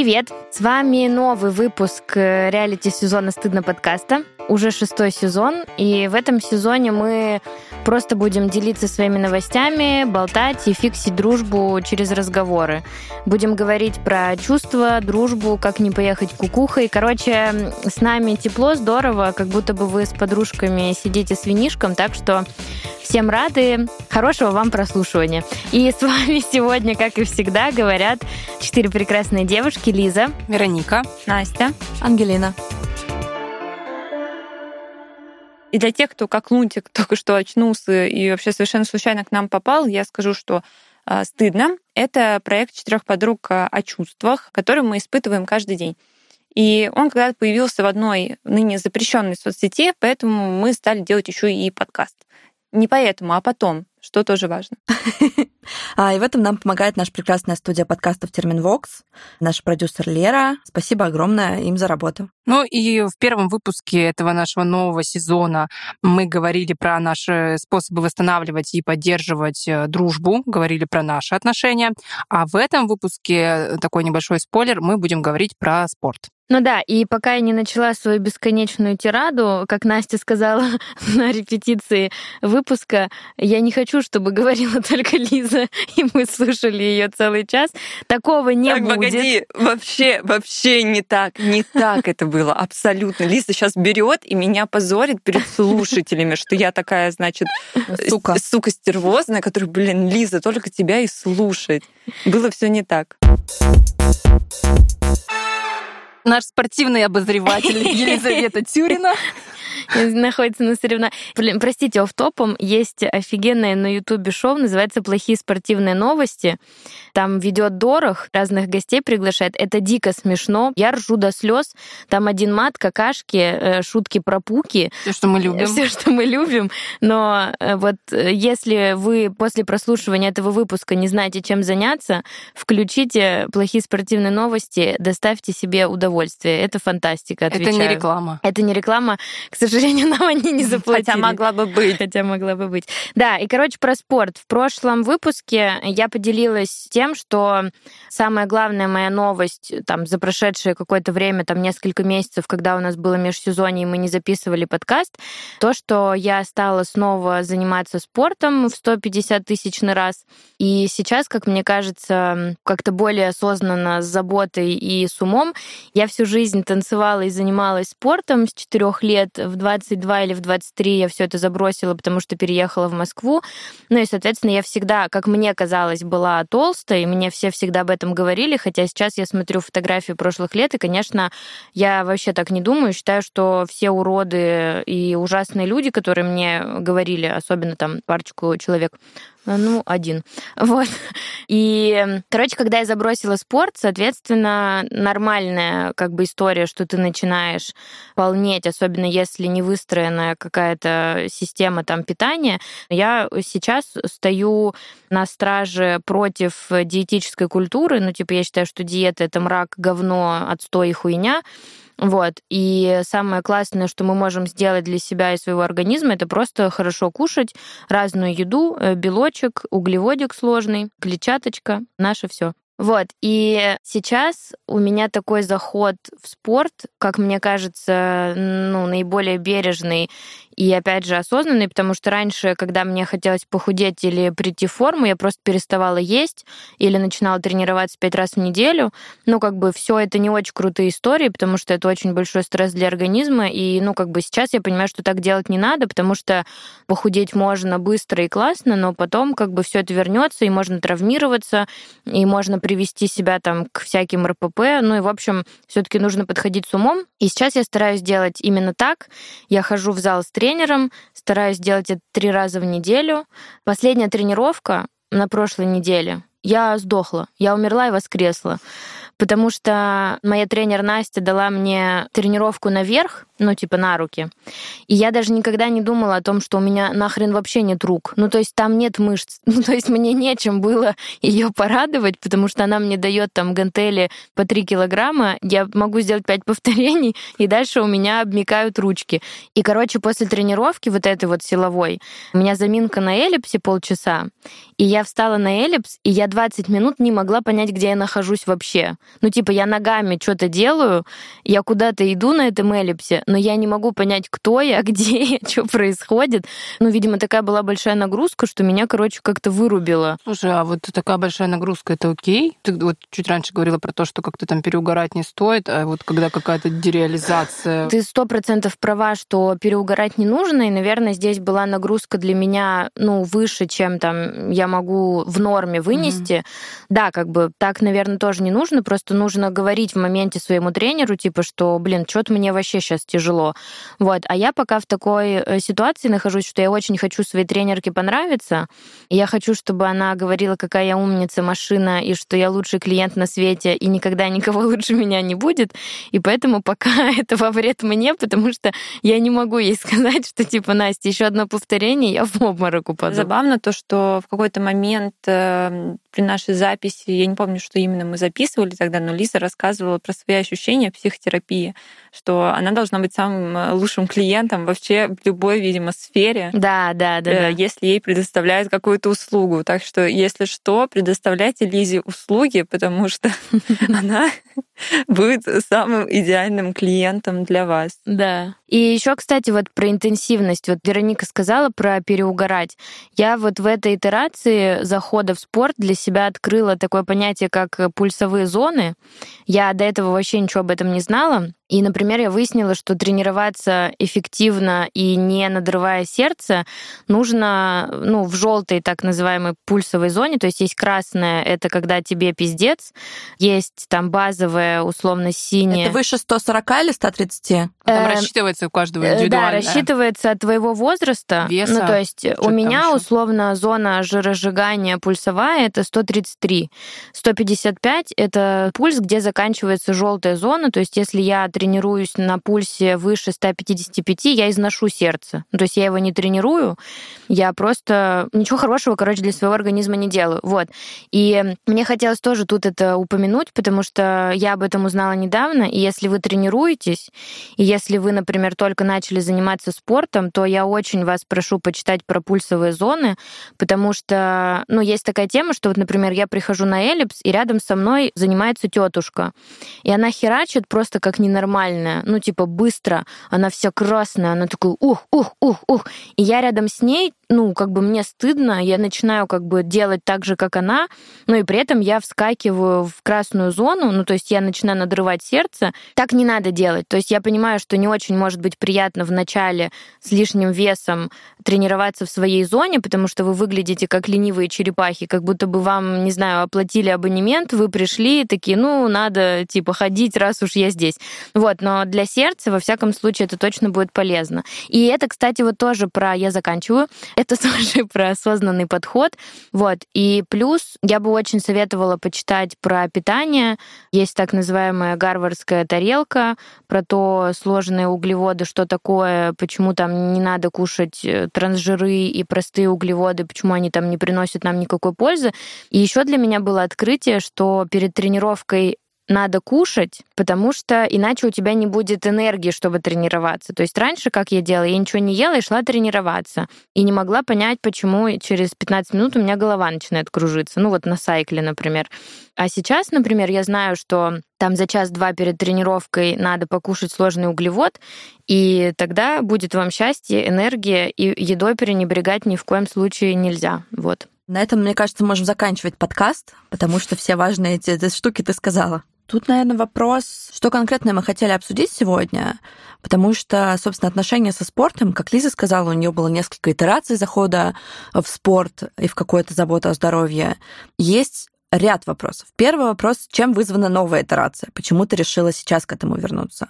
Привет! С вами новый выпуск э, реалити-сезона «Стыдно» подкаста. Уже шестой сезон, и в этом сезоне мы просто будем делиться своими новостями, болтать и фиксить дружбу через разговоры. Будем говорить про чувства, дружбу, как не поехать кукухой. Короче, с нами тепло, здорово, как будто бы вы с подружками сидите с винишком, так что Всем рады. Хорошего вам прослушивания. И с вами сегодня, как и всегда, говорят четыре прекрасные девушки. Лиза. Вероника. Настя. Ангелина. И для тех, кто как лунтик только что очнулся и вообще совершенно случайно к нам попал, я скажу, что э, стыдно. Это проект четырех подруг о чувствах, который мы испытываем каждый день. И он когда-то появился в одной ныне запрещенной соцсети, поэтому мы стали делать еще и подкаст. Не поэтому, а потом, что тоже важно. А, и в этом нам помогает наша прекрасная студия подкастов Терминвокс, наш продюсер Лера. Спасибо огромное им за работу. Ну и в первом выпуске этого нашего нового сезона мы говорили про наши способы восстанавливать и поддерживать э, дружбу, говорили про наши отношения. А в этом выпуске, э, такой небольшой спойлер, мы будем говорить про спорт. Ну да, и пока я не начала свою бесконечную тираду, как Настя сказала на репетиции выпуска, я не хочу, чтобы говорила только Лиза, и мы слушали ее целый час. Такого не так, будет. погоди, вообще, вообще не так, не так это было, абсолютно. Лиза сейчас берет и меня позорит перед слушателями, что я такая, значит, сука, сука стервозная, которая, блин, Лиза, только тебя и слушать. Было все не так наш спортивный обозреватель Елизавета Тюрина находится на соревнованиях. Блин, простите, оф-топом есть офигенное на Ютубе шоу, называется «Плохие спортивные новости». Там ведет Дорох, разных гостей приглашает. Это дико смешно. Я ржу до слез. Там один мат, какашки, э, шутки про пуки. Все, что мы любим. Все, что мы любим. Но э, вот э, если вы после прослушивания этого выпуска не знаете, чем заняться, включите «Плохие спортивные новости», доставьте себе удовольствие. Это фантастика, отвечаю. Это не реклама. Это не реклама. К сожалению, нам они не заплатили. Хотя могла бы быть. Хотя могла бы быть. Да, и, короче, про спорт. В прошлом выпуске я поделилась тем, что самая главная моя новость там за прошедшее какое-то время, там несколько месяцев, когда у нас было межсезонье, и мы не записывали подкаст, то, что я стала снова заниматься спортом в 150 тысячный раз. И сейчас, как мне кажется, как-то более осознанно, с заботой и с умом, я всю жизнь танцевала и занималась спортом с четырех лет. В 22 или в 23 я все это забросила, потому что переехала в Москву. Ну и, соответственно, я всегда, как мне казалось, была толстой, и мне все всегда об этом говорили, хотя сейчас я смотрю фотографии прошлых лет, и, конечно, я вообще так не думаю. Считаю, что все уроды и ужасные люди, которые мне говорили, особенно там парочку человек, ну, один. Вот. И, короче, когда я забросила спорт, соответственно, нормальная как бы история, что ты начинаешь полнеть, особенно если не выстроенная какая-то система там питания. Я сейчас стою на страже против диетической культуры. Ну, типа, я считаю, что диета — это мрак, говно, отстой и хуйня. Вот. И самое классное, что мы можем сделать для себя и своего организма, это просто хорошо кушать разную еду, э, белочек, углеводик сложный, клетчаточка, наше все. Вот, и сейчас у меня такой заход в спорт, как мне кажется, ну, наиболее бережный и, опять же, осознанный, потому что раньше, когда мне хотелось похудеть или прийти в форму, я просто переставала есть или начинала тренироваться пять раз в неделю. Ну, как бы все это не очень крутые истории, потому что это очень большой стресс для организма. И, ну, как бы сейчас я понимаю, что так делать не надо, потому что похудеть можно быстро и классно, но потом как бы все это вернется, и можно травмироваться, и можно привести себя там к всяким РПП. Ну и, в общем, все-таки нужно подходить с умом. И сейчас я стараюсь делать именно так. Я хожу в зал с тренером, стараюсь делать это три раза в неделю. Последняя тренировка на прошлой неделе. Я сдохла, я умерла и воскресла потому что моя тренер Настя дала мне тренировку наверх, ну, типа на руки. И я даже никогда не думала о том, что у меня нахрен вообще нет рук. Ну, то есть там нет мышц. Ну, то есть мне нечем было ее порадовать, потому что она мне дает там гантели по 3 килограмма, я могу сделать 5 повторений, и дальше у меня обмикают ручки. И, короче, после тренировки вот этой вот силовой, у меня заминка на эллипсе полчаса, и я встала на эллипс, и я 20 минут не могла понять, где я нахожусь вообще. Ну, типа, я ногами что-то делаю, я куда-то иду на этом эллипсе, но я не могу понять, кто я, где я, что происходит. Ну, видимо, такая была большая нагрузка, что меня, короче, как-то вырубило. Слушай, а вот такая большая нагрузка, это окей? Ты вот чуть раньше говорила про то, что как-то там переугорать не стоит, а вот когда какая-то дереализация... Ты сто процентов права, что переугорать не нужно, и, наверное, здесь была нагрузка для меня, ну, выше, чем там я могу в норме вынести. Mm-hmm. Да, как бы так, наверное, тоже не нужно, просто нужно говорить в моменте своему тренеру, типа, что, блин, что-то мне вообще сейчас тяжело. Вот. А я пока в такой э, ситуации нахожусь, что я очень хочу своей тренерке понравиться, я хочу, чтобы она говорила, какая я умница, машина, и что я лучший клиент на свете, и никогда никого лучше меня не будет. И поэтому пока это во вред мне, потому что я не могу ей сказать, что, типа, Настя, еще одно повторение, я в обморок упаду. Забавно то, что в какой-то момент э, при нашей записи, я не помню, что именно мы записывали тогда, но Лиза рассказывала про свои ощущения психотерапии, что она должна быть самым э, лучшим клиентом вообще в любой, видимо, сфере. Да, да, да. Э, если ей предоставляют какую-то услугу. Так что, если что, предоставляйте Лизе услуги, потому что она будет самым идеальным клиентом для вас. Да. И еще, кстати, вот про интенсивность. Вот Вероника сказала про переугорать. Я вот в этой итерации захода в спорт для себя открыла такое понятие, как пульсовые зоны. Я до этого вообще ничего об этом не знала. И, например, я выяснила, что тренироваться эффективно и не надрывая сердце нужно ну, в желтой так называемой пульсовой зоне. То есть есть красная, это когда тебе пиздец, есть там базовая, условно синяя. Это выше 140 или 130? Там э, рассчитывается у каждого э, индивидуально. Да, рассчитывается от твоего возраста. Веса. Ну, то есть у меня условно зона жиросжигания пульсовая это 133. 155 это пульс, где заканчивается желтая зона. То есть если я тренируюсь на пульсе выше 155, я изношу сердце. Ну, то есть я его не тренирую, я просто ничего хорошего, короче, для своего организма не делаю. Вот. И мне хотелось тоже тут это упомянуть, потому что я об этом узнала недавно, и если вы тренируетесь, и если вы, например, только начали заниматься спортом, то я очень вас прошу почитать про пульсовые зоны, потому что, ну, есть такая тема, что вот, например, я прихожу на эллипс, и рядом со мной занимается тетушка, и она херачит просто как ненормально нормальная, ну, типа, быстро, она вся красная, она такая, ух, ух, ух, ух. И я рядом с ней, ну, как бы мне стыдно, я начинаю как бы делать так же, как она, но и при этом я вскакиваю в красную зону, ну, то есть я начинаю надрывать сердце. Так не надо делать. То есть я понимаю, что не очень может быть приятно в начале с лишним весом тренироваться в своей зоне, потому что вы выглядите как ленивые черепахи, как будто бы вам, не знаю, оплатили абонемент, вы пришли, такие, ну, надо, типа, ходить, раз уж я здесь. Вот, но для сердца, во всяком случае, это точно будет полезно. И это, кстати, вот тоже про, я заканчиваю, это тоже про осознанный подход. Вот, и плюс я бы очень советовала почитать про питание. Есть так называемая гарвардская тарелка, про то, сложные углеводы, что такое, почему там не надо кушать э, трансжиры и простые углеводы, почему они там не приносят нам никакой пользы. И еще для меня было открытие, что перед тренировкой надо кушать, потому что иначе у тебя не будет энергии, чтобы тренироваться. То есть раньше, как я делала, я ничего не ела и шла тренироваться. И не могла понять, почему через 15 минут у меня голова начинает кружиться. Ну вот на сайкле, например. А сейчас, например, я знаю, что там за час-два перед тренировкой надо покушать сложный углевод, и тогда будет вам счастье, энергия, и едой пренебрегать ни в коем случае нельзя. Вот. На этом, мне кажется, можем заканчивать подкаст, потому что все важные эти, эти штуки ты сказала. Тут, наверное, вопрос, что конкретно мы хотели обсудить сегодня, потому что, собственно, отношения со спортом, как Лиза сказала, у нее было несколько итераций захода в спорт и в какую-то заботу о здоровье. Есть ряд вопросов. Первый вопрос, чем вызвана новая итерация? Почему ты решила сейчас к этому вернуться?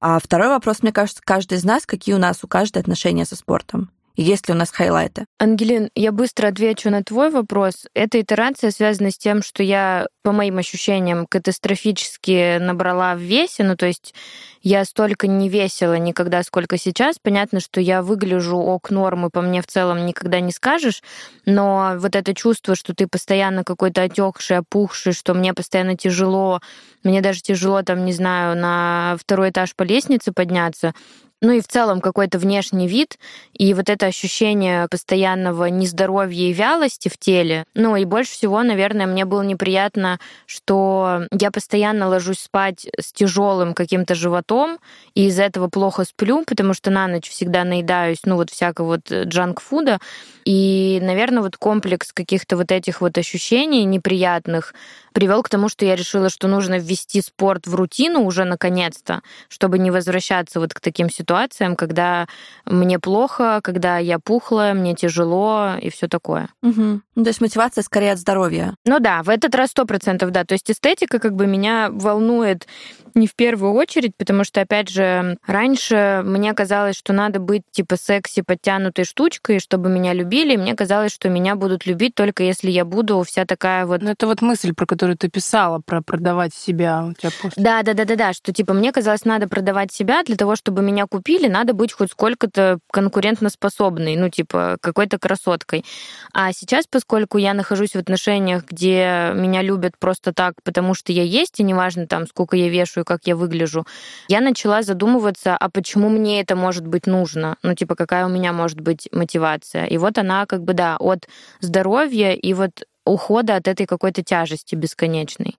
А второй вопрос, мне кажется, каждый из нас, какие у нас у каждой отношения со спортом. Есть ли у нас хайлайты? Ангелин, я быстро отвечу на твой вопрос. Эта итерация связана с тем, что я, по моим ощущениям, катастрофически набрала в весе. Ну, то есть я столько не весила никогда, сколько сейчас. Понятно, что я выгляжу ок нормы, по мне в целом никогда не скажешь, но вот это чувство, что ты постоянно какой-то отекший, опухший, что мне постоянно тяжело, мне даже тяжело, там, не знаю, на второй этаж по лестнице подняться, ну и в целом какой-то внешний вид, и вот это ощущение постоянного нездоровья и вялости в теле. Ну и больше всего, наверное, мне было неприятно, что я постоянно ложусь спать с тяжелым каким-то животом, и из-за этого плохо сплю, потому что на ночь всегда наедаюсь, ну вот всякого вот джанк-фуда. И, наверное, вот комплекс каких-то вот этих вот ощущений неприятных привел к тому, что я решила, что нужно ввести спорт в рутину уже наконец-то, чтобы не возвращаться вот к таким ситуациям, когда мне плохо, когда я пухлая, мне тяжело и все такое. Угу. Ну, то есть мотивация скорее от здоровья. Ну да, в этот раз сто процентов, да. То есть эстетика как бы меня волнует не в первую очередь, потому что, опять же, раньше мне казалось, что надо быть типа секси, подтянутой штучкой, чтобы меня любили. И мне казалось, что меня будут любить только если я буду вся такая вот... Ну, это вот мысль, про которую ты писала, про продавать себя у тебя. Да, да, да, да, да, что типа мне казалось, надо продавать себя для того, чтобы меня купили, надо быть хоть сколько-то конкурентоспособной, ну, типа, какой-то красоткой. А сейчас, поскольку я нахожусь в отношениях, где меня любят просто так, потому что я есть, и неважно там, сколько я вешу и как я выгляжу, я начала задумываться, а почему мне это может быть нужно? Ну, типа, какая у меня может быть мотивация? И вот она как бы, да, от здоровья и вот ухода от этой какой-то тяжести бесконечной.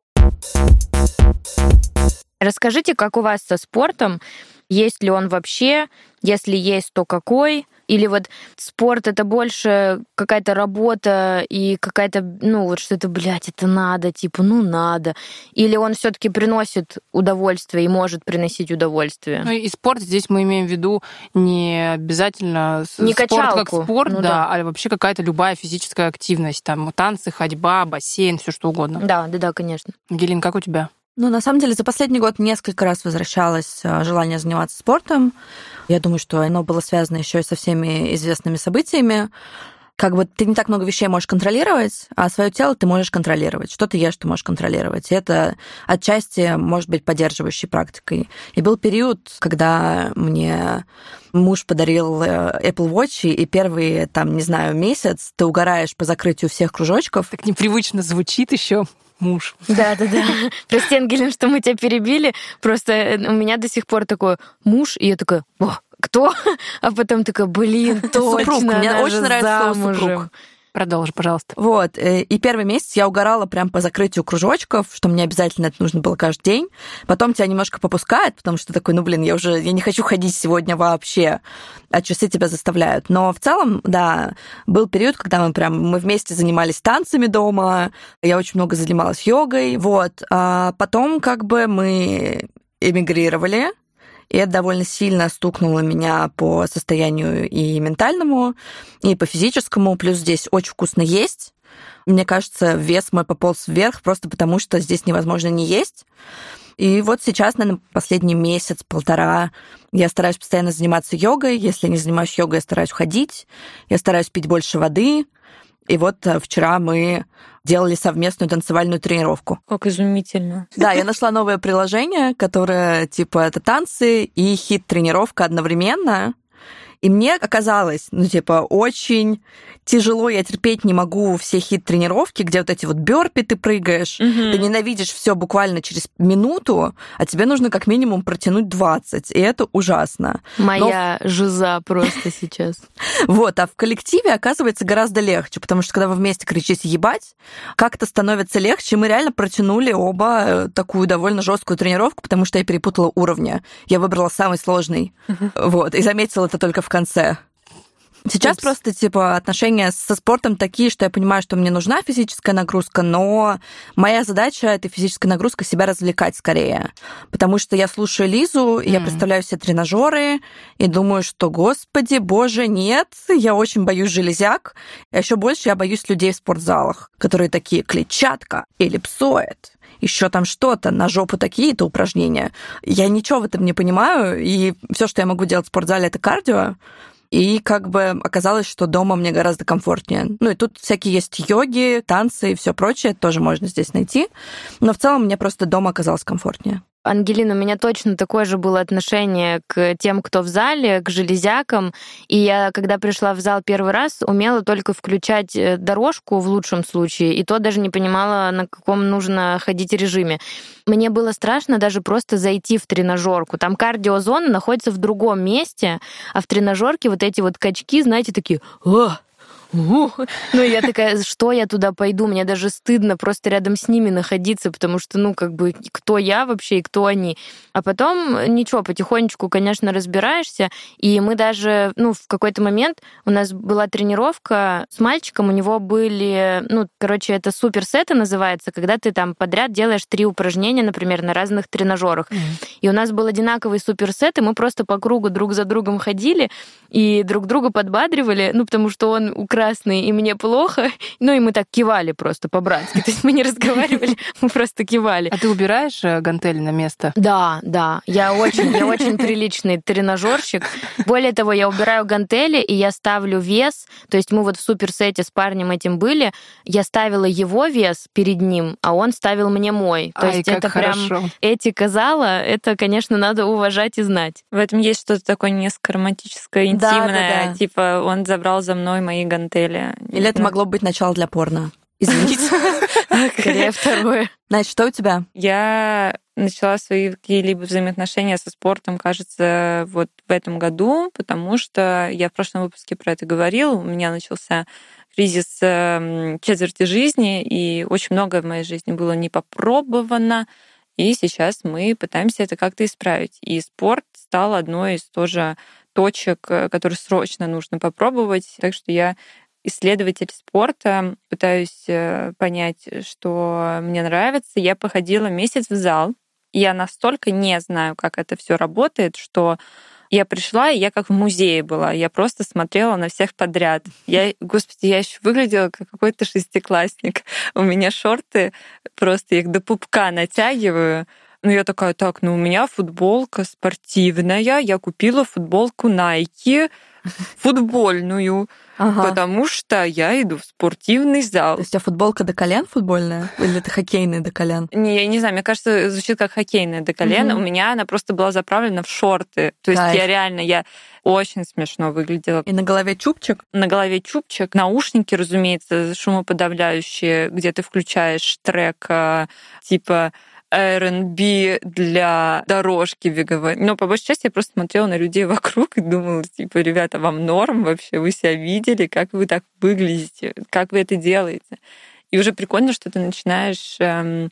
Расскажите, как у вас со спортом? Есть ли он вообще? Если есть, то какой? Или вот спорт это больше какая-то работа и какая-то, ну, вот что-то, блядь, это надо, типа, ну, надо. Или он все таки приносит удовольствие и может приносить удовольствие. Ну, и спорт здесь мы имеем в виду не обязательно не спорт качалку. как спорт, Ну да, да. а вообще какая-то любая физическая активность. Там танцы, ходьба, бассейн, все что угодно. Да, да, да, конечно. Гелин, как у тебя? Ну, на самом деле, за последний год несколько раз возвращалось а, желание заниматься спортом. Я думаю, что оно было связано еще и со всеми известными событиями. Как бы ты не так много вещей можешь контролировать, а свое тело ты можешь контролировать. Что ты ешь, ты можешь контролировать. И это отчасти может быть поддерживающей практикой. И был период, когда мне муж подарил э, Apple Watch, и первый, там, не знаю, месяц ты угораешь по закрытию всех кружочков. Так непривычно звучит еще муж. Да, да, да. Прости, Ангелин, что мы тебя перебили. Просто э, у меня до сих пор такой муж, и я такая, о, кто? А потом такая, блин, точно, Супруг. Мне очень нравится слово. «супруг». Продолжи, пожалуйста. Вот, э, и первый месяц я угорала прям по закрытию кружочков, что мне обязательно это нужно было каждый день. Потом тебя немножко попускает, потому что такой, ну, блин, я уже, я не хочу ходить сегодня вообще, а часы тебя заставляют. Но в целом, да, был период, когда мы прям, мы вместе занимались танцами дома, я очень много занималась йогой, вот. А потом как бы мы эмигрировали, и это довольно сильно стукнуло меня по состоянию и ментальному, и по физическому. Плюс здесь очень вкусно есть. Мне кажется, вес мой пополз вверх просто потому, что здесь невозможно не есть. И вот сейчас, наверное, последний месяц-полтора я стараюсь постоянно заниматься йогой. Если не занимаюсь йогой, я стараюсь ходить. Я стараюсь пить больше воды. И вот э, вчера мы делали совместную танцевальную тренировку. Как изумительно. Да, я нашла новое приложение, которое типа это танцы и хит-тренировка одновременно. И мне оказалось, ну, типа, очень тяжело, я терпеть не могу все хит-тренировки, где вот эти вот бёрпи ты прыгаешь, ты ненавидишь все буквально через минуту, а тебе нужно как минимум протянуть 20, и это ужасно. Моя жиза просто сейчас. Вот, а в коллективе оказывается гораздо легче, потому что когда вы вместе кричите «ебать», как-то становится легче. Мы реально протянули оба э, такую довольно жесткую тренировку, потому что я перепутала уровни. Я выбрала самый сложный. Вот, и заметила это только в конце. Сейчас Упс. просто, типа, отношения со спортом такие, что я понимаю, что мне нужна физическая нагрузка, но моя задача этой физической нагрузкой себя развлекать скорее. Потому что я слушаю Лизу, и я представляю себе тренажеры и думаю, что, господи, боже, нет, я очень боюсь железяк. А еще больше я боюсь людей в спортзалах, которые такие клетчатка, эллипсоид, еще там что-то, на жопу такие-то упражнения. Я ничего в этом не понимаю, и все, что я могу делать в спортзале, это кардио. И как бы оказалось, что дома мне гораздо комфортнее. Ну и тут всякие есть йоги, танцы и все прочее, тоже можно здесь найти. Но в целом мне просто дома оказалось комфортнее. Ангелина, у меня точно такое же было отношение к тем, кто в зале, к железякам. И я, когда пришла в зал первый раз, умела только включать э, дорожку в лучшем случае, и то даже не понимала, на каком нужно ходить режиме. Мне было страшно даже просто зайти в тренажерку. Там кардиозона находится в другом месте, а в тренажерке вот эти вот качки, знаете, такие... Ну, я такая, что я туда пойду? Мне даже стыдно просто рядом с ними находиться, потому что, ну, как бы, кто я вообще и кто они? А потом, ничего, потихонечку, конечно, разбираешься, и мы даже, ну, в какой-то момент у нас была тренировка с мальчиком, у него были, ну, короче, это суперсеты называется, когда ты там подряд делаешь три упражнения, например, на разных тренажерах. Mm-hmm. И у нас был одинаковый суперсет, и мы просто по кругу друг за другом ходили и друг друга подбадривали, ну, потому что он красный, и мне плохо. Ну, и мы так кивали просто по-братски. То есть мы не разговаривали, мы просто кивали. А ты убираешь э, гантели на место? Да, да. Я очень, я очень приличный тренажерщик. Более того, я убираю гантели, и я ставлю вес. То есть мы вот в суперсете с парнем этим были. Я ставила его вес перед ним, а он ставил мне мой. То Ай, есть это хорошо. прям этика зала, это, конечно, надо уважать и знать. В этом есть что-то такое несколько романтическое, интимное. Да, да, да. Типа он забрал за мной мои гантели гантели. Или это могло быть начало для порно? Извините. Скорее второе. Значит, что у тебя? Я начала свои какие-либо взаимоотношения со спортом, кажется, вот в этом году, потому что я в прошлом выпуске про это говорила. У меня начался кризис эм, четверти жизни, и очень многое в моей жизни было не попробовано. И сейчас мы пытаемся это как-то исправить. И спорт стал одной из тоже точек, э, которые срочно нужно попробовать. Так что я исследователь спорта, пытаюсь э, понять, что мне нравится. Я походила месяц в зал, я настолько не знаю, как это все работает, что я пришла, и я как в музее была. Я просто смотрела на всех подряд. Я, господи, я еще выглядела как какой-то шестиклассник. У меня шорты, просто их до пупка натягиваю. Ну, я такая, так, ну, у меня футболка спортивная, я купила футболку Nike, футбольную, ага. потому что я иду в спортивный зал. То есть у тебя футболка до колен футбольная? Или это хоккейная до колен? Не, я не знаю, мне кажется, звучит как хоккейная до колен. Угу. У меня она просто была заправлена в шорты. То есть Кайф. я реально, я очень смешно выглядела. И на голове чубчик? На голове чубчик. Наушники, разумеется, шумоподавляющие, где ты включаешь трек а, типа R&B для дорожки беговой. Но по большей части я просто смотрела на людей вокруг и думала, типа, ребята, вам норм вообще? Вы себя видели? Как вы так выглядите? Как вы это делаете? И уже прикольно, что ты начинаешь эм,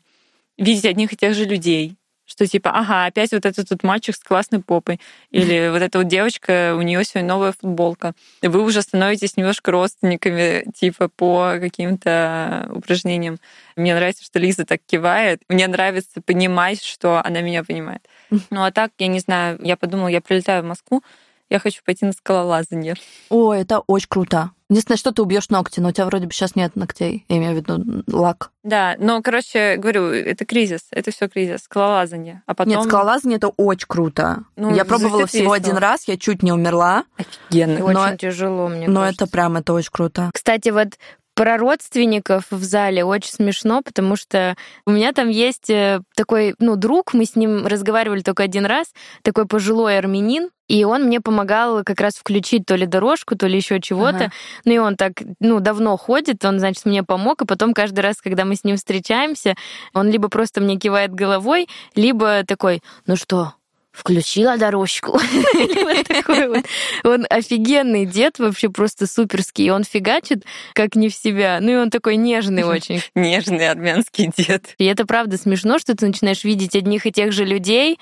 видеть одних и тех же людей, что типа, ага, опять вот этот тут мальчик с классной попой, или вот эта вот девочка, у нее сегодня новая футболка. И вы уже становитесь немножко родственниками, типа, по каким-то упражнениям. Мне нравится, что Лиза так кивает. Мне нравится понимать, что она меня понимает. Ну а так, я не знаю, я подумала, я прилетаю в Москву, я хочу пойти на скалолазание. О, это очень круто. Единственное, что ты убьешь ногти, но у тебя вроде бы сейчас нет ногтей. Я имею в виду лак. Да, но, короче, говорю, это кризис, это все кризис, скалолазание. А потом... Нет, скалолазание это очень круто. Ну, я пробовала всего весело. один раз, я чуть не умерла. Офигенно. Но, очень тяжело, мне Но кажется. это прям, это очень круто. Кстати, вот про родственников в зале очень смешно, потому что у меня там есть э, такой, ну, друг, мы с ним разговаривали только один раз, такой пожилой армянин, и он мне помогал как раз включить то ли дорожку, то ли еще чего-то. Ага. Ну и он так, ну, давно ходит, он, значит, мне помог, и потом каждый раз, когда мы с ним встречаемся, он либо просто мне кивает головой, либо такой, ну что, включила дорожку. вот такой вот. Он офигенный дед, вообще просто суперский. И он фигачит, как не в себя. Ну и он такой нежный очень. Нежный армянский дед. И это правда смешно, что ты начинаешь видеть одних и тех же людей.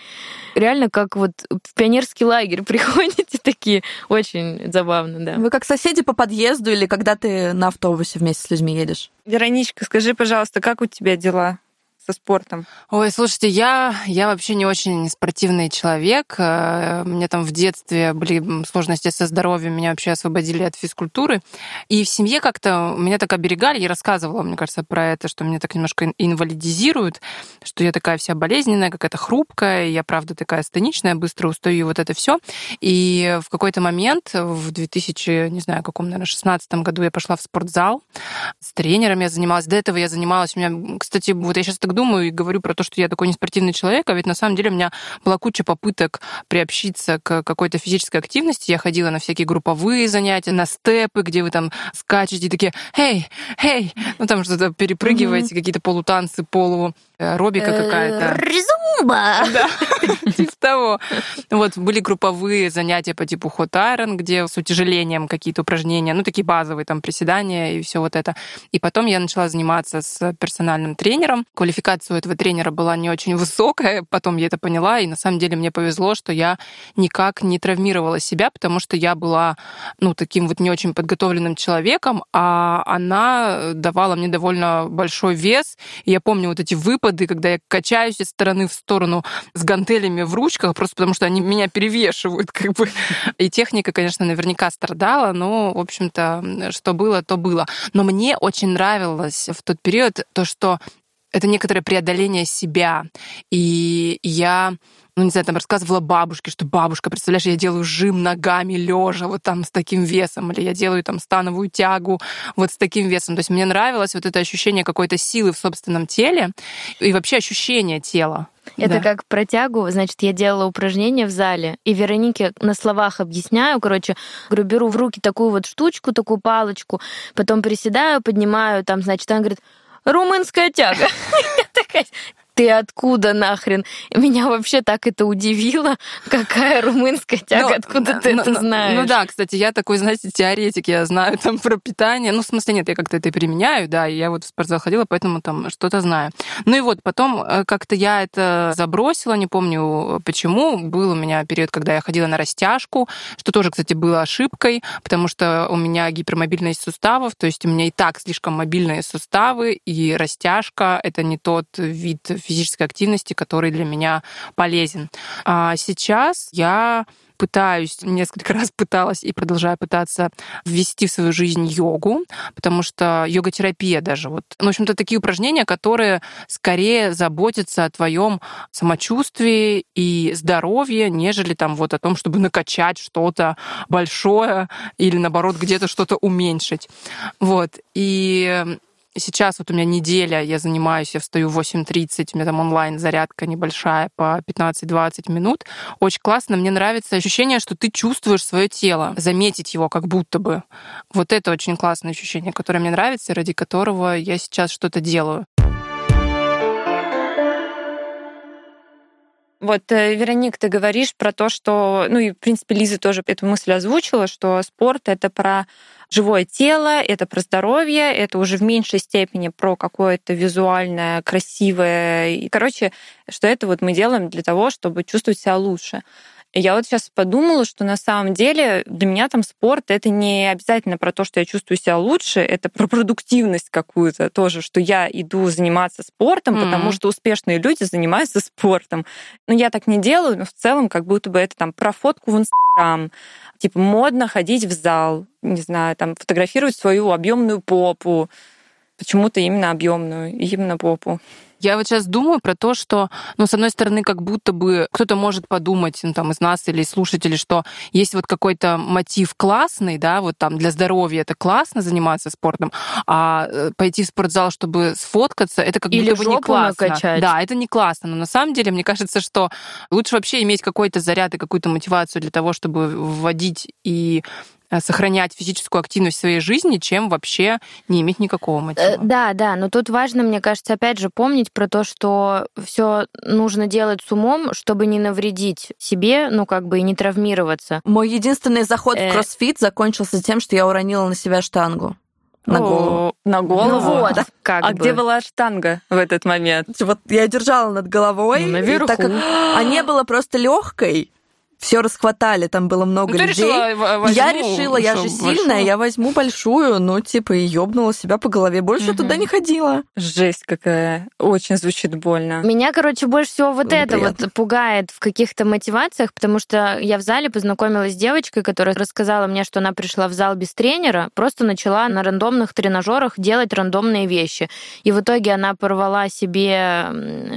Реально, как вот в пионерский лагерь приходите такие. Очень забавно, да. Вы как соседи по подъезду или когда ты на автобусе вместе с людьми едешь? Вероничка, скажи, пожалуйста, как у тебя дела? Заниматься спортом? Ой, слушайте, я, я вообще не очень спортивный человек. Э, мне там в детстве были сложности со здоровьем, меня вообще освободили от физкультуры. И в семье как-то меня так оберегали. Я рассказывала, мне кажется, про это, что меня так немножко инвалидизируют, что я такая вся болезненная, какая-то хрупкая, я, правда, такая астеничная, быстро устаю, вот это все. И в какой-то момент, в 2000, не знаю, каком, наверное, 16 году я пошла в спортзал. С тренером я занималась. До этого я занималась. У меня, кстати, вот я сейчас так думаю и говорю про то, что я такой неспортивный человек, а ведь на самом деле у меня была куча попыток приобщиться к какой-то физической активности. Я ходила на всякие групповые занятия, на степы, где вы там скачете, такие «Эй, эй!» Ну, там что-то перепрыгиваете, mm-hmm. какие-то полутанцы, полу робика э, какая-то. Резумба! Да, типа того. Вот, были групповые занятия по типу hot iron, где с утяжелением какие-то упражнения, ну, такие базовые, там, приседания и все вот это. И потом я начала заниматься с персональным тренером. Квалификация у этого тренера была не очень высокая, потом я это поняла, и на самом деле мне повезло, что я никак не травмировала себя, потому что я была, ну, таким вот не очень подготовленным человеком, а она давала мне довольно большой вес. И я помню вот эти выпады, когда я качаюсь из стороны в сторону с гантелями в ручках, просто потому что они меня перевешивают, как бы. И техника, конечно, наверняка страдала, но, в общем-то, что было, то было. Но мне очень нравилось в тот период то, что это некоторое преодоление себя. И я ну, не знаю, там рассказывала бабушке, что бабушка, представляешь, я делаю жим ногами лежа вот там с таким весом, или я делаю там становую тягу вот с таким весом. То есть мне нравилось вот это ощущение какой-то силы в собственном теле и вообще ощущение тела. Это да. как протягу, значит, я делала упражнения в зале, и Веронике на словах объясняю, короче, говорю, беру в руки такую вот штучку, такую палочку, потом приседаю, поднимаю, там, значит, она говорит, румынская тяга. ты откуда нахрен? Меня вообще так это удивило, какая румынская тяга, ну, откуда ты ну, это знаешь? Ну да, кстати, я такой, знаете, теоретик, я знаю там про питание. Ну, в смысле, нет, я как-то это применяю, да, и я вот в спортзал ходила, поэтому там что-то знаю. Ну и вот потом э, как-то я это забросила, не помню почему. Был у меня период, когда я ходила на растяжку, что тоже, кстати, было ошибкой, потому что у меня гипермобильность суставов, то есть у меня и так слишком мобильные суставы, и растяжка — это не тот вид физической активности, который для меня полезен. А сейчас я пытаюсь, несколько раз пыталась и продолжаю пытаться ввести в свою жизнь йогу, потому что йога-терапия даже вот. Ну, в общем-то, такие упражнения, которые скорее заботятся о твоем самочувствии и здоровье, нежели там вот о том, чтобы накачать что-то большое или, наоборот, где-то что-то уменьшить. Вот. И Сейчас вот у меня неделя, я занимаюсь, я встаю в 8.30, у меня там онлайн-зарядка небольшая по 15-20 минут. Очень классно, мне нравится ощущение, что ты чувствуешь свое тело, заметить его как будто бы. Вот это очень классное ощущение, которое мне нравится, ради которого я сейчас что-то делаю. Вот, э, Вероник, ты говоришь про то, что, ну и, в принципе, Лиза тоже эту мысль озвучила, что спорт — это про живое тело, это про здоровье, это уже в меньшей степени про какое-то визуальное, красивое. И, короче, что это вот мы делаем для того, чтобы чувствовать себя лучше. Я вот сейчас подумала, что на самом деле для меня там спорт это не обязательно про то, что я чувствую себя лучше, это про продуктивность какую-то тоже, что я иду заниматься спортом, mm-hmm. потому что успешные люди занимаются спортом. Но я так не делаю, но в целом как будто бы это там про фотку в Инстаграм, типа модно ходить в зал, не знаю, там фотографировать свою объемную попу, почему-то именно объемную, именно попу. Я вот сейчас думаю про то, что, ну, с одной стороны, как будто бы кто-то может подумать, ну, там, из нас или из слушателей, что есть вот какой-то мотив классный, да, вот там для здоровья это классно заниматься спортом, а э, пойти в спортзал, чтобы сфоткаться, это как или будто бы не классно. Накачать. Да, это не классно. Но на самом деле, мне кажется, что лучше вообще иметь какой-то заряд и какую-то мотивацию для того, чтобы вводить и сохранять физическую активность в своей жизни, чем вообще не иметь никакого э, мотива. Да, да, но тут важно, мне кажется, опять же помнить про то, что все нужно делать с умом, чтобы не навредить себе, ну как бы и не травмироваться. Мой единственный заход э... в кроссфит закончился тем, что я уронила на себя штангу. На голову. На голову? Ну вот, да, как А бы. где была штанга в этот момент? Вот я держала над головой. Ну, наверху. И так как... А не было просто легкой, все расхватали, там было много Ну, ты людей. решила, возьму, я решила, я же сильная, большую? я возьму большую, ну, типа, и ёбнула себя по голове. Больше Мгм. туда не ходила. Жесть какая. Очень звучит больно. Меня, короче, больше всего вот Было это вот пугает в каких-то мотивациях, потому что я в зале познакомилась с девочкой, которая рассказала мне, что она пришла в зал без тренера, просто начала на рандомных тренажерах делать рандомные вещи. И в итоге она порвала себе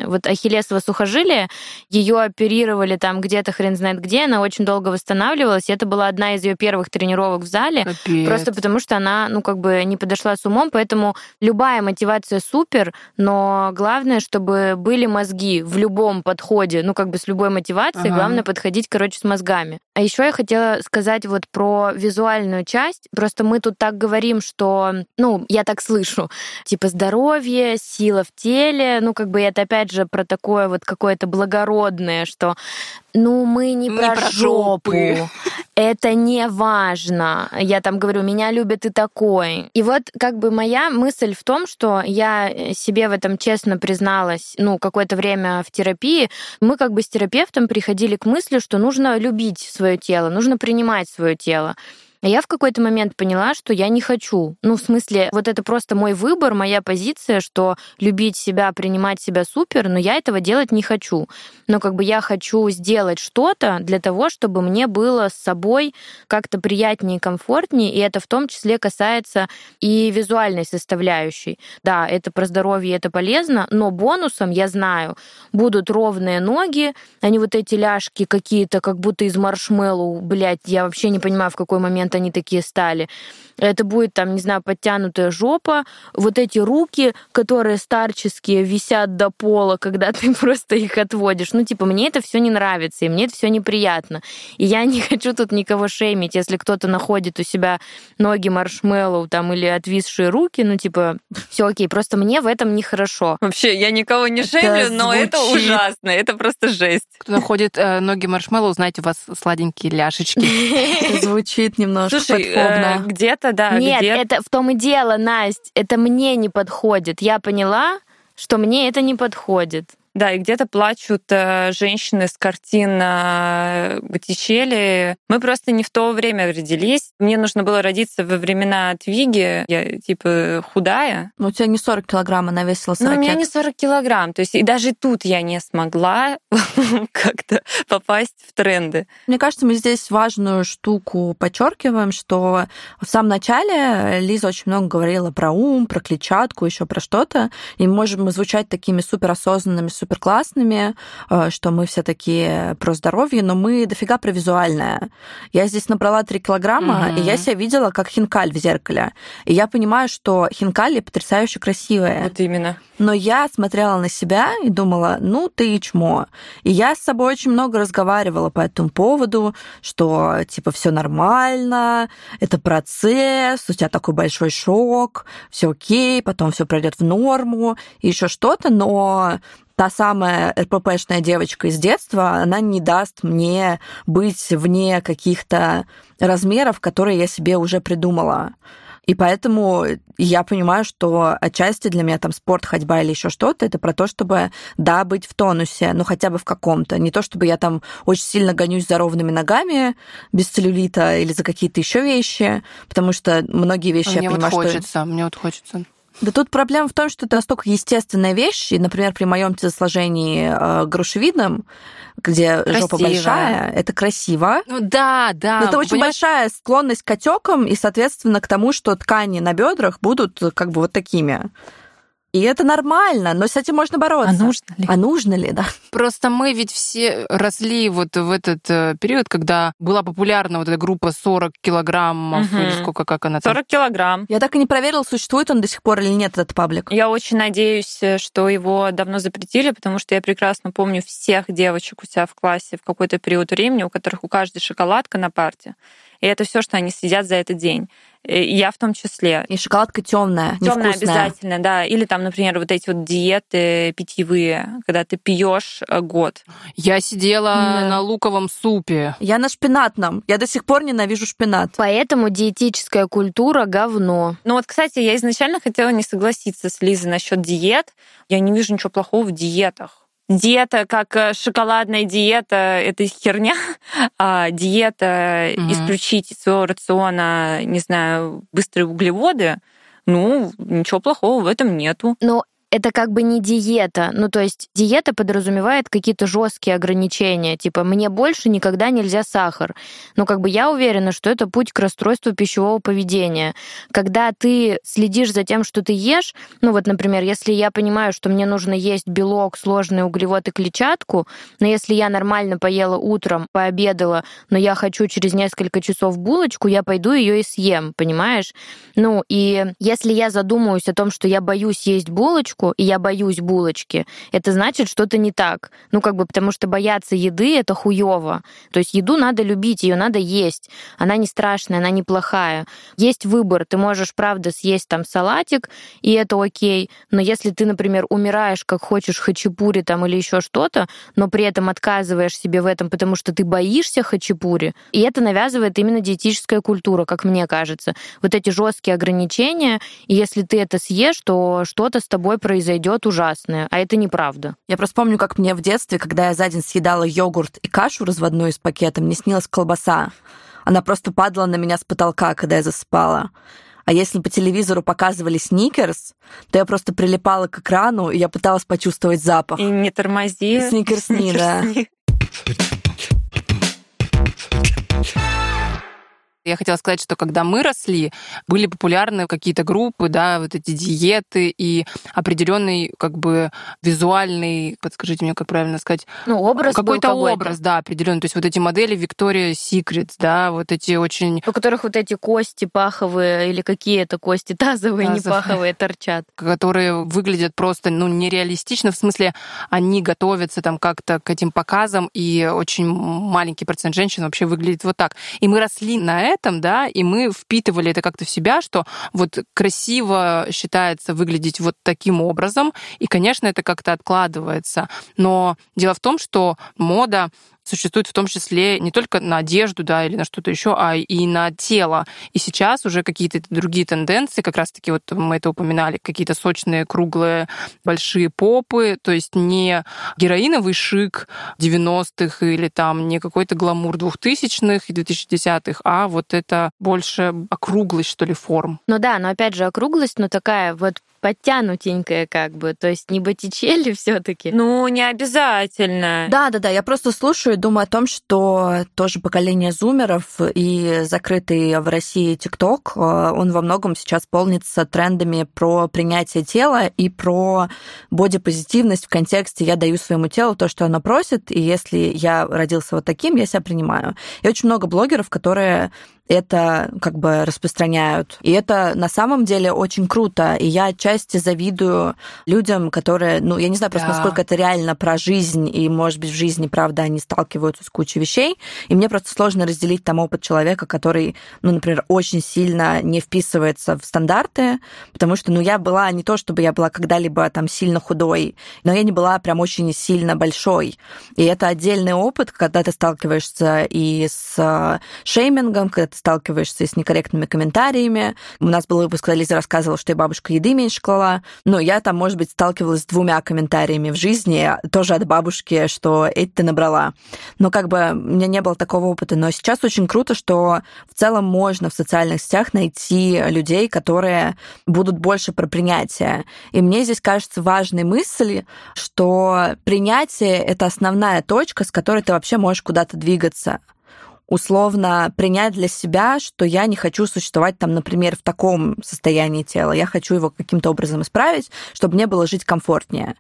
вот ахиллесово сухожилие, ее оперировали там где-то хрен знает где, она очень долго восстанавливалась, и это была одна из ее первых тренировок в зале, Капец. Просто потому что она, ну, как бы не подошла с умом, поэтому любая мотивация супер, но главное, чтобы были мозги в любом подходе, ну, как бы с любой мотивацией, Ага. главное подходить, короче, с мозгами. А еще я хотела сказать вот про визуальную часть. Просто мы тут так говорим, что, ну, я так слышу, типа здоровье, сила в теле, ну, как бы это опять же про такое вот какое-то благородное, что, ну, мы не, Не про, жопу, жопы. это не важно. Я там говорю, меня любят и такой. И вот как бы моя мысль в том, что я себе в этом честно призналась, ну, какое-то время в терапии, мы как бы с терапевтом приходили к мысли, что нужно любить свое тело, нужно принимать свое тело. А я в какой-то момент поняла, что я не хочу. Ну, в смысле, вот это просто мой выбор, моя позиция, что любить себя, принимать себя супер, но я этого делать не хочу. Но как бы я хочу сделать что-то для того, чтобы мне было с собой как-то приятнее комфортнее, и это в том числе касается и визуальной составляющей. Да, это про здоровье, это полезно, но бонусом, я знаю, будут ровные ноги, а не вот эти ляжки какие-то, как будто из маршмеллоу, блядь, я вообще не понимаю, в какой момент они такие стали. Это будет там, не знаю, подтянутая жопа, вот эти руки, которые старческие, висят до пола, когда ты просто их отводишь. Ну, типа, мне это все не нравится, и мне это все неприятно. И я не хочу тут никого шеймить, если кто-то находит у себя ноги маршмеллоу там или отвисшие руки, ну, типа, все окей, просто мне в этом нехорошо. Вообще, я никого не Это шеймлю, но это звучит. ужасно. Это просто жесть. Кто находит э, ноги маршмеллоу, знаете, у вас сладенькие ляшечки. Звучит немножко Слушай, э, подфобно. Где-то, да, Нет, где это в том и дело, Настя, это мне не подходит. Я поняла, что мне это не подходит. Да, и где-то плачут э, женщины с картин э, Боттичелли. Мы просто не в то время родились. Мне нужно было родиться во времена Твиги. Я, типа, худая. Ну, у тебя не 40 килограмм, она весила Но 40. у меня не 40 килограмм. То есть и даже тут я не смогла как-то попасть в тренды. Мне кажется, мы здесь важную штуку подчеркиваем, что в самом начале Лиза очень много говорила про ум, про клетчатку, еще про что-то, и мы можем звучать такими суперосознанными, суперклассными, э, что мы все такие про здоровье, но мы дофига про визуальное. Я здесь набрала 3 килограмма, Мгм. и я себя видела как хинкаль в зеркале. И я понимаю, что хинкали потрясающе красивые. Вот именно. Но я смотрела на себя и думала, ну ты и чмо. И я с собой очень много разговаривала по этому поводу, что типа все нормально, это процесс, у тебя такой большой шок, все окей, потом все пройдет в норму, и еще что-то, но та самая РППшная девочка из детства, она не даст мне быть вне каких-то размеров, которые я себе уже придумала. И поэтому я понимаю, что отчасти для меня там спорт, ходьба или еще что-то, это про то, чтобы, да, быть в тонусе, ну хотя бы в каком-то. Не то, чтобы я там очень сильно гонюсь за ровными ногами без целлюлита или за какие-то еще вещи, потому что многие вещи Мне я вот понимаю, что... хочется, мне вот хочется. Да тут проблема в том, что это настолько естественная вещь, и, например, при моем телосложении э, грушевидном, где жопа Красиво. большая, это красиво, Ну да, да. но это очень понимаешь, большая склонность к отекам и, соответственно, к тому, что ткани на бедрах будут как бы вот такими. И это нормально, но с этим можно бороться. А нужно ли? А нужно ли, да? Просто мы ведь все росли вот в этот э, период, когда была популярна вот эта группа 40 килограммов Мгм. или сколько, как она там. 40 килограмм. Я так и не проверила, существует он до сих пор или нет, этот паблик. Я очень надеюсь, э, что его давно запретили, потому что я прекрасно помню всех девочек у себя в классе в какой-то период времени, у которых у каждой шоколадка на парте. И это все, что они съедят за этот день. Я в том числе. И шоколадка темная, Темная обязательно, да. Или там, например, вот эти вот диеты питьевые, когда ты пьешь э, год. Я сидела Да. на луковом супе. Я на шпинатном. Я до сих пор ненавижу шпинат. Поэтому диетическая культура говно. Ну вот, кстати, я изначально хотела не согласиться с Лизой насчет диет. Я не вижу ничего плохого в диетах. Диета как э, шоколадная диета — это херня, а диета mm-hmm. исключить из своего рациона, не знаю, быстрые углеводы, ну, ничего плохого в этом нету. Но это как бы не диета. Ну, то есть диета подразумевает какие-то жесткие ограничения, типа мне больше никогда нельзя сахар. Но как бы я уверена, что это путь к расстройству пищевого поведения. Когда ты следишь за тем, что ты ешь, ну вот, например, если я понимаю, что мне нужно есть белок, сложные углеводы, клетчатку, но если я нормально поела утром, пообедала, но я хочу через несколько часов булочку, я пойду ее и съем, понимаешь? Ну, и если я задумаюсь о том, что я боюсь есть булочку, булочку, и я боюсь булочки, это значит что-то не так. Ну, как бы, потому что бояться еды — это хуево. То есть еду надо любить, ее надо есть. Она не страшная, она неплохая. Есть выбор. Ты можешь, правда, съесть там салатик, и это окей. Но если ты, например, умираешь, как хочешь, хачапури там или еще что-то, но при этом отказываешь себе в этом, потому что ты боишься хачапури, и это навязывает именно диетическая культура, как мне кажется. Вот эти жесткие ограничения, и если ты это съешь, то что-то с тобой произойдет произойдет ужасное, а это неправда. Я просто помню, как мне в детстве, когда я за день съедала йогурт и кашу разводную из пакета, мне снилась колбаса. Она просто падала на меня с потолка, когда я засыпала. А если по телевизору показывали сникерс, то я просто прилипала к экрану, и я пыталась почувствовать запах. И не тормози. Сникерс не, да. Я хотела сказать, что когда мы росли, были популярны какие-то группы, да, вот эти диеты и определенный как бы визуальный, подскажите мне, как правильно сказать, ну образ какой-то какой образ, да, определенный. То есть вот эти модели Victoria's Secret, да, вот эти очень, у которых вот эти кости паховые или какие это кости тазовые, тазовые. не паховые торчат, которые выглядят просто ну нереалистично, в смысле они готовятся там как-то к этим показам и очень маленький процент женщин вообще выглядит вот так. И мы росли на этом, да, и мы впитывали это как-то в себя, что вот красиво считается выглядеть вот таким образом, и, конечно, это как-то откладывается. Но дело в том, что мода существует в том числе не только на одежду, да, или на что-то еще, а и на тело. И сейчас уже какие-то другие тенденции, как раз-таки вот мы это упоминали, какие-то сочные, круглые, большие попы, то есть не героиновый шик 90-х или там не какой-то гламур 2000-х и 2010-х, а вот это больше округлость, что ли, форм. Ну да, но опять же округлость, но такая вот подтянутенькая как бы, то есть не Боттичелли все таки Ну, не обязательно. Да-да-да, я просто слушаю и думаю о том, что тоже поколение зумеров и закрытый в России ТикТок, э, он во многом сейчас полнится трендами про принятие тела и про бодипозитивность в контексте «я даю своему телу то, что оно просит, и если я родился вот таким, я себя принимаю». И очень много блогеров, которые это как бы распространяют. И это на самом деле очень круто. И я отчасти завидую людям, которые, ну, я не знаю просто, да. насколько это реально про жизнь, и, может быть, в жизни, правда, они сталкиваются с кучей вещей. И мне просто сложно разделить там опыт человека, который, ну, например, очень сильно не вписывается в стандарты, потому что, ну, я была не то, чтобы я была когда-либо там сильно худой, но я не была прям очень сильно большой. И это отдельный опыт, когда ты сталкиваешься и с э, шеймингом, когда ты сталкиваешься с некорректными комментариями. У нас был выпуск, когда Лиза рассказывала, что я бабушка еды меньше клала. Но я там, может быть, сталкивалась с двумя комментариями в жизни, тоже от бабушки, что эти ты набрала. Но как бы у меня не было такого опыта. Но сейчас очень круто, что в целом можно в социальных сетях найти людей, которые будут больше про принятие. И мне здесь кажется важной мысль, что принятие — это основная точка, с которой ты вообще можешь куда-то двигаться условно принять для себя, что я не хочу существовать там, например, в таком состоянии тела. Я хочу его каким-то образом исправить, чтобы мне было жить комфортнее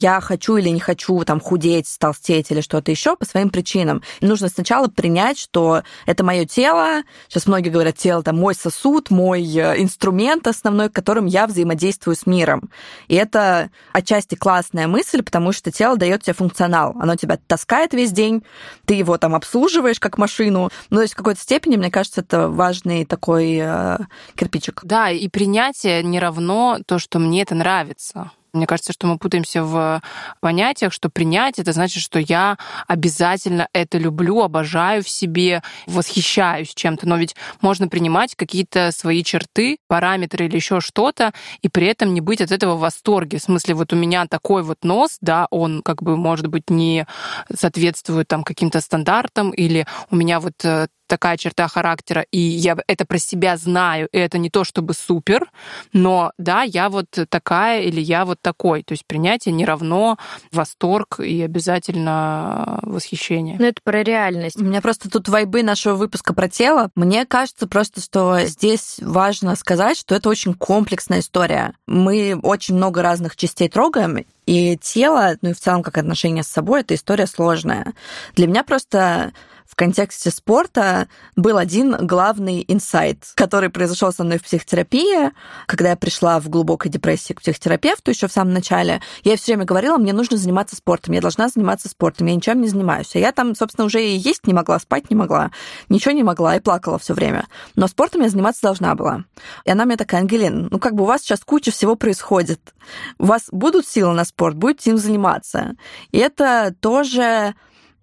я хочу или не хочу там худеть, толстеть или что-то еще по своим причинам. Нужно сначала принять, что это мое тело. Сейчас многие говорят, тело это мой сосуд, мой э, инструмент основной, которым я взаимодействую с миром. И это отчасти классная мысль, потому что тело дает тебе функционал. Оно тебя таскает весь день, ты его там обслуживаешь как машину. Ну, то есть в какой-то степени, мне кажется, это важный такой э, кирпичик. Да, и принятие не равно то, что мне это нравится. Мне кажется, что мы путаемся в понятиях, что принять это значит, что я обязательно это люблю, обожаю в себе, восхищаюсь чем-то. Но ведь можно принимать какие-то свои черты, параметры или еще что-то, и при этом не быть от этого в восторге. В смысле, вот у меня такой вот нос, да, он как бы, может быть, не соответствует там каким-то стандартам, или у меня вот э, такая черта характера, и я это про себя знаю, и это не то чтобы супер, но да, я вот такая или я вот такой. То есть принятие не равно восторг и обязательно восхищение. Ну, это про реальность. У меня просто тут вайбы нашего выпуска про тело. Мне кажется просто, что здесь важно сказать, что это очень комплексная история. Мы очень много разных частей трогаем, и тело, ну и в целом как отношение с собой, эта история сложная. Для меня просто в контексте спорта был один главный инсайт, который произошел со мной в психотерапии, когда я пришла в глубокой депрессии к психотерапевту еще в самом начале. Я все время говорила, мне нужно заниматься спортом, я должна заниматься спортом, я ничем не занимаюсь. А я там, собственно, уже и есть не могла, спать не могла, ничего не могла и плакала все время. Но спортом я заниматься должна была. И она мне такая, Ангелин, ну как бы у вас сейчас куча всего происходит. У вас будут силы на спорт, будете им заниматься. И это тоже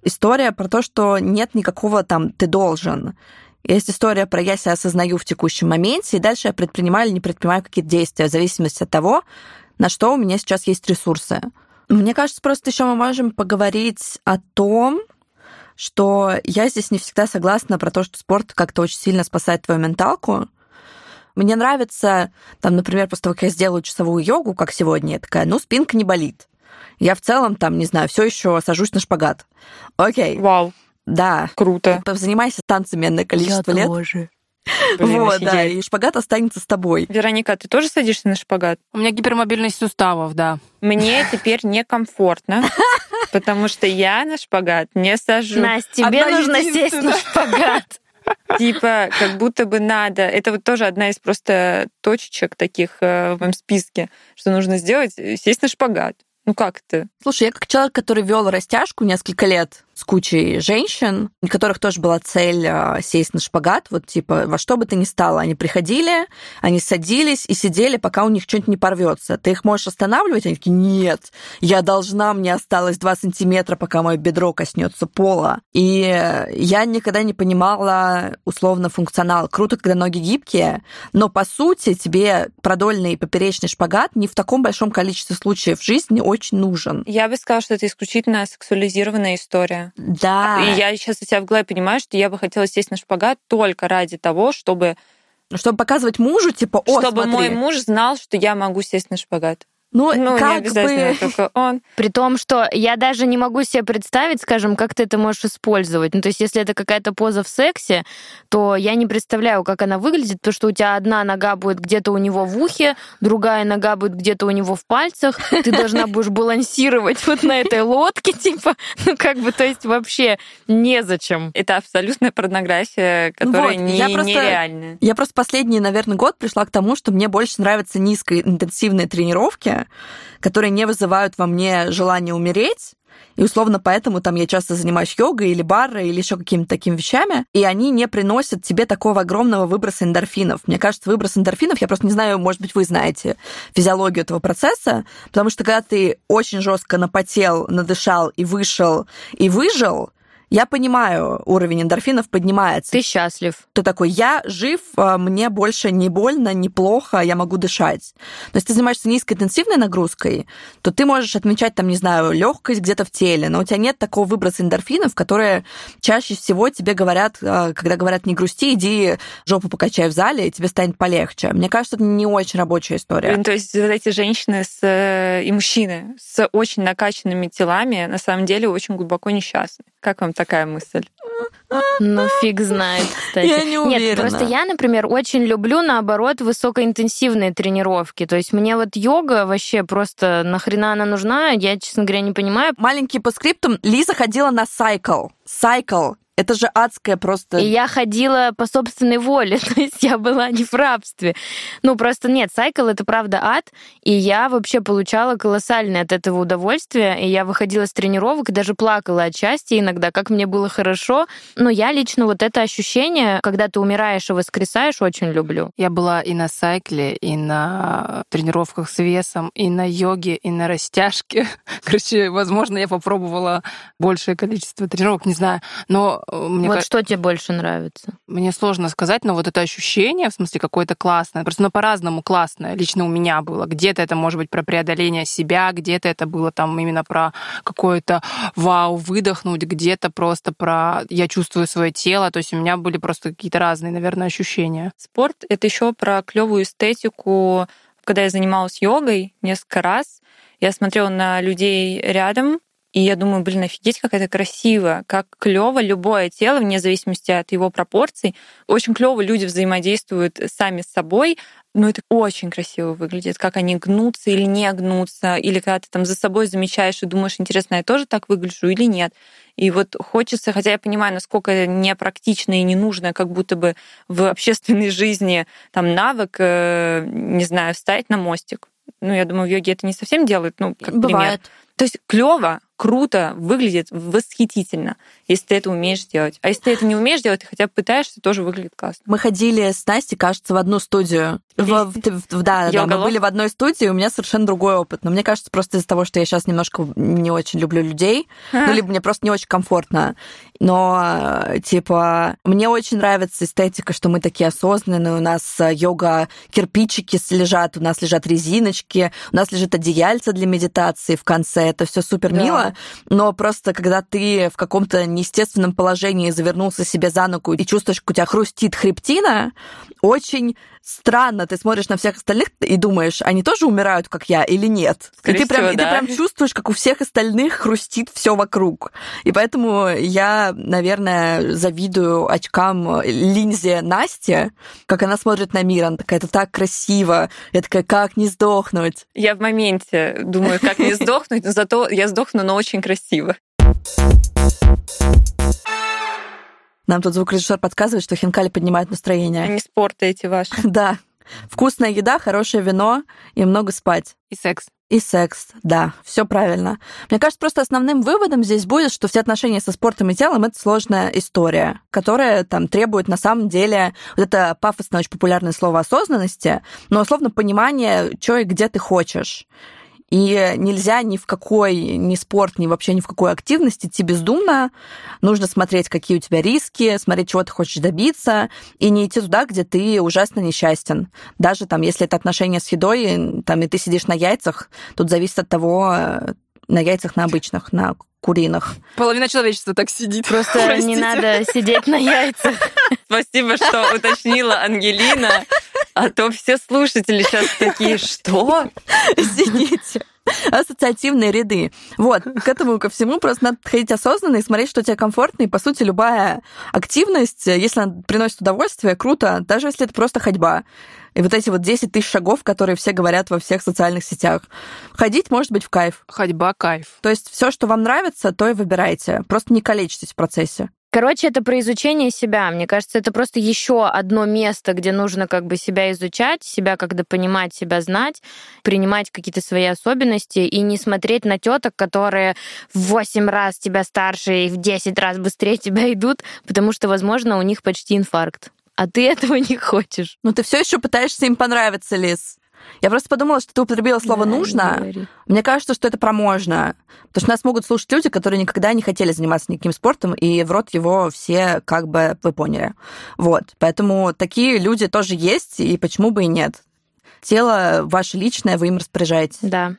история про то, что нет никакого там «ты должен». Есть история про «я себя осознаю в текущем моменте», и дальше я предпринимаю или не предпринимаю какие-то действия в зависимости от того, на что у меня сейчас есть ресурсы. Мне кажется, просто еще мы можем поговорить о том, что я здесь не всегда согласна про то, что спорт как-то очень сильно спасает твою менталку. Мне нравится, там, например, после того, как я сделаю часовую йогу, как сегодня, я такая, ну, спинка не болит. Я в целом там, не знаю, все еще сажусь на шпагат. Окей. Вау. Да. Круто. Занимайся танцами на количество я лет. Тоже. Блин, вот, да, и шпагат останется с тобой. Вероника, ты тоже садишься на шпагат? У меня гипермобильность суставов, да. Мне теперь некомфортно, потому что я на шпагат не сажу. Настя, тебе нужно сесть на шпагат. Типа, как будто бы надо. Это вот тоже одна из просто точечек таких э, в моем списке, что нужно сделать, э, сесть на шпагат. Ну как это? Слушай, я как человек, который вел растяжку несколько лет с кучей женщин, у которых тоже была цель а, сесть на шпагат, вот типа во что бы то ни стало. Они приходили, они садились и сидели, пока у них что-нибудь не порвется. Ты их можешь останавливать? Они такие, нет, я должна, мне осталось 2 сантиметра, пока мое бедро коснется пола. И я никогда не понимала условно функционал. Круто, когда ноги гибкие, но по сути тебе продольный и поперечный шпагат не в таком большом количестве случаев в жизни очень нужен. Я бы сказала, что это исключительно сексуализированная история. Да. И я сейчас у себя в голове понимаю, что я бы хотела сесть на шпагат только ради того, чтобы, Чтобы показывать мужу, типа, о, чтобы смотри. мой муж знал, что я могу сесть на шпагат. Ну, Ну, не как обязательно бы... только он. При том, что я даже не могу себе представить, скажем, как ты это можешь использовать. Ну, то есть, если это какая-то поза в сексе, то я не представляю, как она выглядит, потому что у тебя одна нога будет где-то у него в ухе, другая нога будет где-то у него в пальцах, ты должна будешь балансировать вот на этой лодке, типа, ну, как бы, то есть, вообще незачем. Это абсолютная порнография, которая вот, не, я просто- нереальная. Я просто последний, наверное, год пришла к тому, что мне больше нравятся низкоинтенсивные тренировки, которые не вызывают во мне желание умереть, и условно поэтому там я часто занимаюсь йогой или барой или еще какими-то такими вещами, и они не приносят тебе такого огромного выброса эндорфинов. Мне кажется, выброс эндорфинов, я просто не знаю, может быть, вы знаете физиологию этого процесса, потому что когда ты очень жестко напотел, надышал и вышел, и выжил, я понимаю, уровень эндорфинов поднимается. Ты счастлив. Ты такой, я жив, а, мне больше не больно, не плохо, я могу дышать. Но если ты занимаешься низкоинтенсивной нагрузкой, то ты можешь отмечать, там, не знаю, легкость где-то в теле, но у тебя нет такого выброса эндорфинов, которые чаще всего тебе говорят, а, когда говорят, не грусти, иди жопу покачай в зале, и тебе станет полегче. Мне кажется, это не очень рабочая история. Блин, то есть вот эти женщины с, э, и мужчины с очень накачанными телами на самом деле очень глубоко несчастны. Как вам такая мысль? Ну, фиг знает, кстати. Я не уверена. Нет, просто я, например, очень люблю, наоборот, высокоинтенсивные тренировки. То есть мне вот йога вообще просто нахрена она нужна, я, честно говоря, не понимаю. Маленький по скриптам. Лиза ходила на сайкл. Сайкл. Это же адская просто... И я ходила по собственной воле, то есть я была не в рабстве. Ну, просто нет, сайкл — это правда ад, и я вообще получала колоссальное от этого удовольствие, и я выходила с тренировок и даже плакала от счастья иногда, как мне было хорошо. Но я лично вот это ощущение, когда ты умираешь и воскресаешь, очень люблю. Я была и на сайкле, и на тренировках с весом, и на йоге, и на растяжке. Короче, возможно, я попробовала большее количество тренировок, не знаю. Но мне вот ка- что тебе больше нравится? Мне сложно сказать, но вот это ощущение, в смысле, какое-то классное, просто ну, по-разному классное, лично у меня было. Где-то это может быть про преодоление себя, где-то это было там именно про какое-то вау, выдохнуть, где-то просто про я чувствую свое тело, то есть у меня были просто какие-то разные, наверное, ощущения. Спорт — это еще про клевую эстетику. Когда я занималась йогой несколько раз, я смотрела на людей рядом, и я думаю, блин, офигеть, как это красиво, как клево любое тело, вне зависимости от его пропорций. Очень клево люди взаимодействуют сами с собой, но это очень красиво выглядит, как они гнутся или не гнутся, или когда ты там за собой замечаешь и думаешь, интересно, я тоже так выгляжу или нет. И вот хочется, хотя я понимаю, насколько это непрактично и не нужно, как будто бы в общественной жизни там навык, э, не знаю, встать на мостик. Ну, я думаю, в йоге это не совсем делают, ну, как пример. Бывает. То есть клево, круто, выглядит восхитительно, если ты это умеешь делать. А если ты это не умеешь делать, ты хотя бы пытаешься, тоже выглядит классно. Мы ходили с Настей, кажется, в одну студию. В- в- в- да, да, мы были в одной студии, у меня совершенно другой опыт. Но мне кажется, просто из-за того, что я сейчас немножко не очень люблю людей, ну, либо мне просто не очень комфортно. Но, типа, мне очень нравится эстетика, что мы такие осознанные, у нас э, йога-кирпичики лежат, у нас лежат резиночки, у нас лежит одеяльце для медитации в конце, это все супер мило, но просто когда ты в каком-то неестественном положении завернулся себе за ногу и чувствуешь, как у тебя хрустит хребтина, очень странно. Ты смотришь на всех остальных и думаешь, они тоже умирают, как я, или нет? Скорее и ты прям, всего, и ты да. прям чувствуешь, как у всех остальных хрустит все вокруг. И поэтому я, наверное, завидую очкам Линзе Насте, как она смотрит на мир. Она такая, это так красиво. Я такая, как не сдохнуть? Я в моменте думаю, как не сдохнуть, но зато я сдохну, но очень красиво. Нам тут звукорежиссер подсказывает, что хинкали поднимают настроение. не спорты эти ваши. Да. Вкусная еда, хорошее вино и много спать. И секс. И секс, да, все правильно. Мне кажется, просто основным выводом здесь будет, что все отношения со спортом и телом это сложная история, которая там требует на самом деле вот это пафосное, очень популярное слово осознанности, но условно понимание, что и где ты хочешь. И нельзя ни в какой, ни спорт, ни вообще ни в какой активности идти бездумно. Нужно смотреть, какие у тебя риски, смотреть, чего ты хочешь добиться, и не идти туда, где ты ужасно несчастен. Даже там, если это отношения с едой, там, и ты сидишь на яйцах, тут зависит от того, на яйцах на обычных, на куриных. Половина человечества так сидит. Просто не Простите. надо сидеть на яйцах. Спасибо, что уточнила Ангелина. А то все слушатели сейчас такие, что? Извините. Ассоциативные ряды. Вот, к этому ко всему просто надо подходить осознанно и смотреть, что тебе комфортно. И, по сути, любая активность, если она приносит удовольствие, круто, даже если это просто ходьба. И вот эти вот 10 тысяч шагов, которые все говорят во всех социальных сетях. Ходить может быть в кайф. Ходьба кайф. То есть все, что вам нравится, то и выбирайте. Просто не калечитесь в процессе. Короче, это про изучение себя. Мне кажется, это просто еще одно место, где нужно как бы себя изучать, себя когда понимать, себя знать, принимать какие-то свои особенности и не смотреть на теток, которые в 8 раз тебя старше и в 10 раз быстрее тебя идут, потому что, возможно, у них почти инфаркт. А ты этого не хочешь. Но ты все еще пытаешься им понравиться, Лиз. Я просто подумала, что ты употребила слово Да, нужно. Мне кажется, что это про можно. Потому что нас могут слушать люди, которые никогда не хотели заниматься никаким спортом, и в рот его все, как бы, вы поняли. Вот. Поэтому такие люди тоже есть, и почему бы и нет. Тело ваше личное, вы им распоряжаетесь. Да.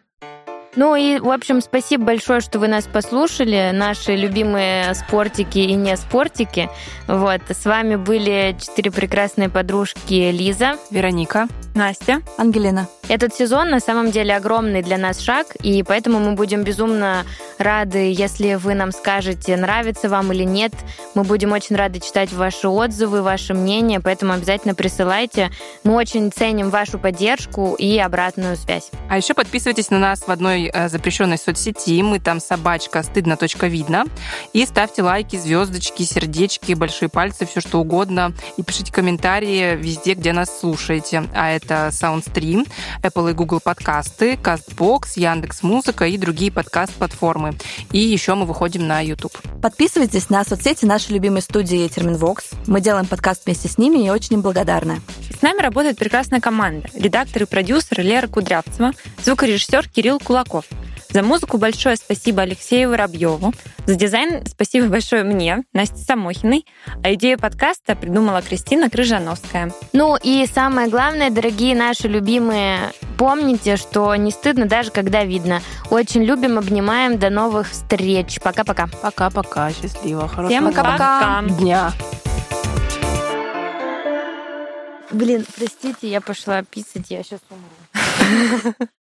Ну и, в общем, спасибо большое, что вы нас послушали, наши любимые спортики и не спортики. Вот, с вами были четыре прекрасные подружки Лиза. Вероника. Настя. Ангелина. Этот сезон на самом деле огромный для нас шаг, и поэтому мы будем безумно рады, если вы нам скажете, нравится вам или нет. Мы будем очень рады читать ваши отзывы, ваше мнение, поэтому обязательно присылайте. Мы очень ценим вашу поддержку и обратную связь. А еще подписывайтесь на нас в одной э, запрещенной соцсети. Мы там собачка стыдно.видно. И ставьте лайки, звездочки, сердечки, большие пальцы, все что угодно. И пишите комментарии везде, где нас слушаете. А это SoundStream, Apple и Google подкасты, CastBox, Яндекс Музыка и другие подкаст-платформы. И еще мы выходим на YouTube. Подписывайтесь на соцсети нашей любимой студии Терминвокс. Мы делаем подкаст вместе с ними и очень им благодарны. С нами работает прекрасная команда. Редактор и продюсер Лера Кудрявцева, звукорежиссер Кирилл Кулаков. За музыку большое спасибо Алексею Воробьеву. За дизайн спасибо большое мне, Насте Самохиной. А идею подкаста придумала Кристина Крыжановская. Ну и самое главное, дорогие наши любимые, помните, что не стыдно даже когда видно. Очень любим, обнимаем. До новых встреч. Пока-пока. Пока-пока. Счастливо. Хорошего Всем пока-пока. дня. Блин, простите, я пошла писать, я сейчас умру.